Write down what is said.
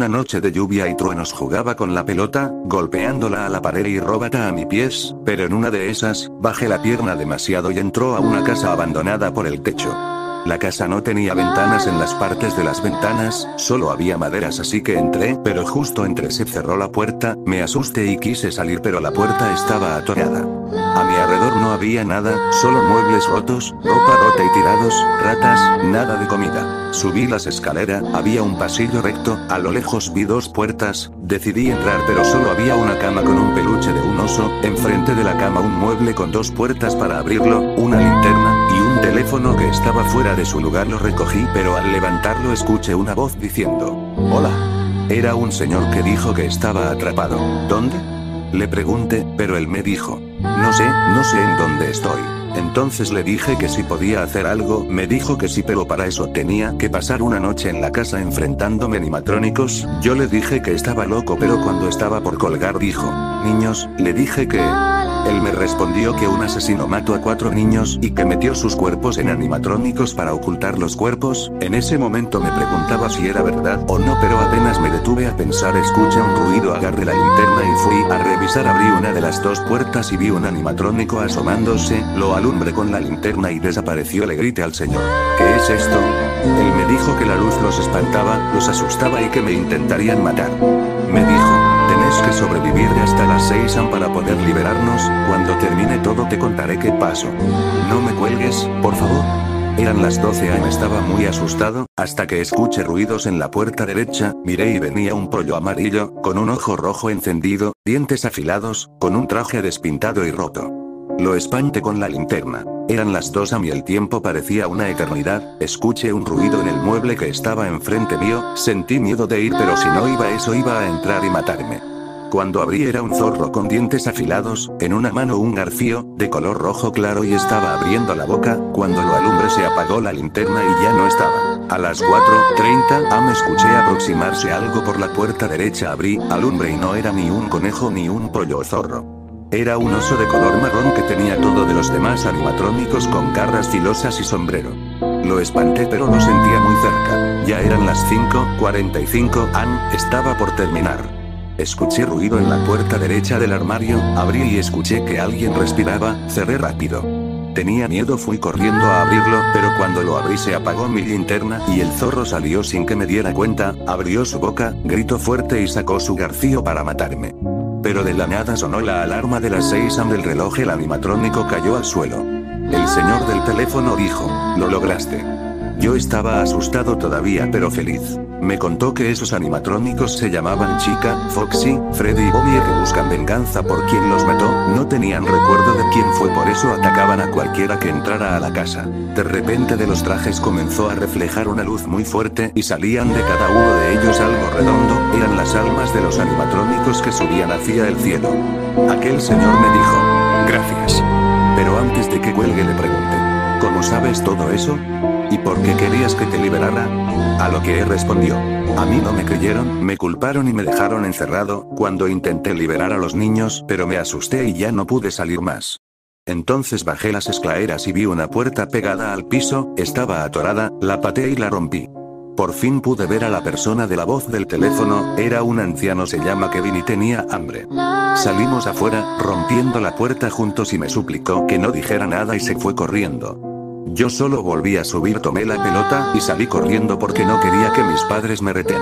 una noche de lluvia y truenos jugaba con la pelota, golpeándola a la pared y róbata a mi pies, pero en una de esas, bajé la pierna demasiado y entró a una casa abandonada por el techo. La casa no tenía ventanas en las partes de las ventanas, solo había maderas así que entré, pero justo entre se cerró la puerta, me asusté y quise salir pero la puerta estaba atorada. A mi alrededor no había nada, solo muebles rotos, ropa rota y tirados, ratas, nada de comida. Subí las escaleras, había un pasillo recto, a lo lejos vi dos puertas, decidí entrar pero solo había una cama con un peluche de un oso, enfrente de la cama un mueble con dos puertas para abrirlo, una linterna, teléfono que estaba fuera de su lugar lo recogí pero al levantarlo escuché una voz diciendo, Hola. Era un señor que dijo que estaba atrapado. ¿Dónde? Le pregunté, pero él me dijo, no sé, no sé en dónde estoy. Entonces le dije que si podía hacer algo, me dijo que sí, pero para eso tenía que pasar una noche en la casa enfrentándome animatrónicos. Yo le dije que estaba loco, pero cuando estaba por colgar dijo, niños, le dije que... Él me respondió que un asesino mató a cuatro niños y que metió sus cuerpos en animatrónicos para ocultar los cuerpos. En ese momento me preguntaba si era verdad o no, pero apenas me detuve a pensar, escuché un ruido, agarré la linterna y fui a revisar, abrí una de las dos puertas y vi un animatrónico asomándose, lo alumbré con la linterna y desapareció. Le grité al señor, ¿qué es esto? Él me dijo que la luz los espantaba, los asustaba y que me intentarían matar. Me dijo, Tenés que sobrevivir hasta las 6 am para poder liberarnos, cuando termine todo te contaré qué pasó. No me cuelgues, por favor. Eran las 12 am estaba muy asustado, hasta que escuché ruidos en la puerta derecha, miré y venía un pollo amarillo, con un ojo rojo encendido, dientes afilados, con un traje despintado y roto. Lo espanté con la linterna. Eran las dos a mí el tiempo parecía una eternidad, escuché un ruido en el mueble que estaba enfrente mío, sentí miedo de ir pero si no iba eso iba a entrar y matarme. Cuando abrí era un zorro con dientes afilados, en una mano un garfío, de color rojo claro y estaba abriendo la boca, cuando lo alumbré se apagó la linterna y ya no estaba. A las 4.30 am escuché aproximarse algo por la puerta derecha abrí, alumbre y no era ni un conejo ni un pollo zorro. Era un oso de color marrón que tenía todo de los demás animatrónicos con garras filosas y sombrero. Lo espanté pero lo sentía muy cerca. Ya eran las 5.45 am, estaba por terminar. Escuché ruido en la puerta derecha del armario, abrí y escuché que alguien respiraba, cerré rápido. Tenía miedo, fui corriendo a abrirlo, pero cuando lo abrí se apagó mi linterna y el zorro salió sin que me diera cuenta, abrió su boca, gritó fuerte y sacó su garfío para matarme. Pero de la nada sonó la alarma de las 6 am del reloj el animatrónico cayó al suelo. El señor del teléfono dijo, lo lograste. Yo estaba asustado todavía pero feliz. Me contó que esos animatrónicos se llamaban Chica, Foxy, Freddy y Bobby y que buscan venganza por quien los mató, no tenían recuerdo de quién fue por eso atacaban a cualquiera que entrara a la casa. De repente de los trajes comenzó a reflejar una luz muy fuerte y salían de cada uno de ellos algo redondo, eran las almas de los animatrónicos que subían hacia el cielo. Aquel señor me dijo, gracias. Pero antes de que cuelgue le pregunté, ¿cómo sabes todo eso? ¿Y por qué querías que te liberara? A lo que él respondió. A mí no me creyeron, me culparon y me dejaron encerrado, cuando intenté liberar a los niños, pero me asusté y ya no pude salir más. Entonces bajé las escaleras y vi una puerta pegada al piso, estaba atorada, la pateé y la rompí. Por fin pude ver a la persona de la voz del teléfono, era un anciano se llama Kevin y tenía hambre. Salimos afuera, rompiendo la puerta juntos y me suplicó que no dijera nada y se fue corriendo. Yo solo volví a subir, tomé la pelota y salí corriendo porque no quería que mis padres me reten.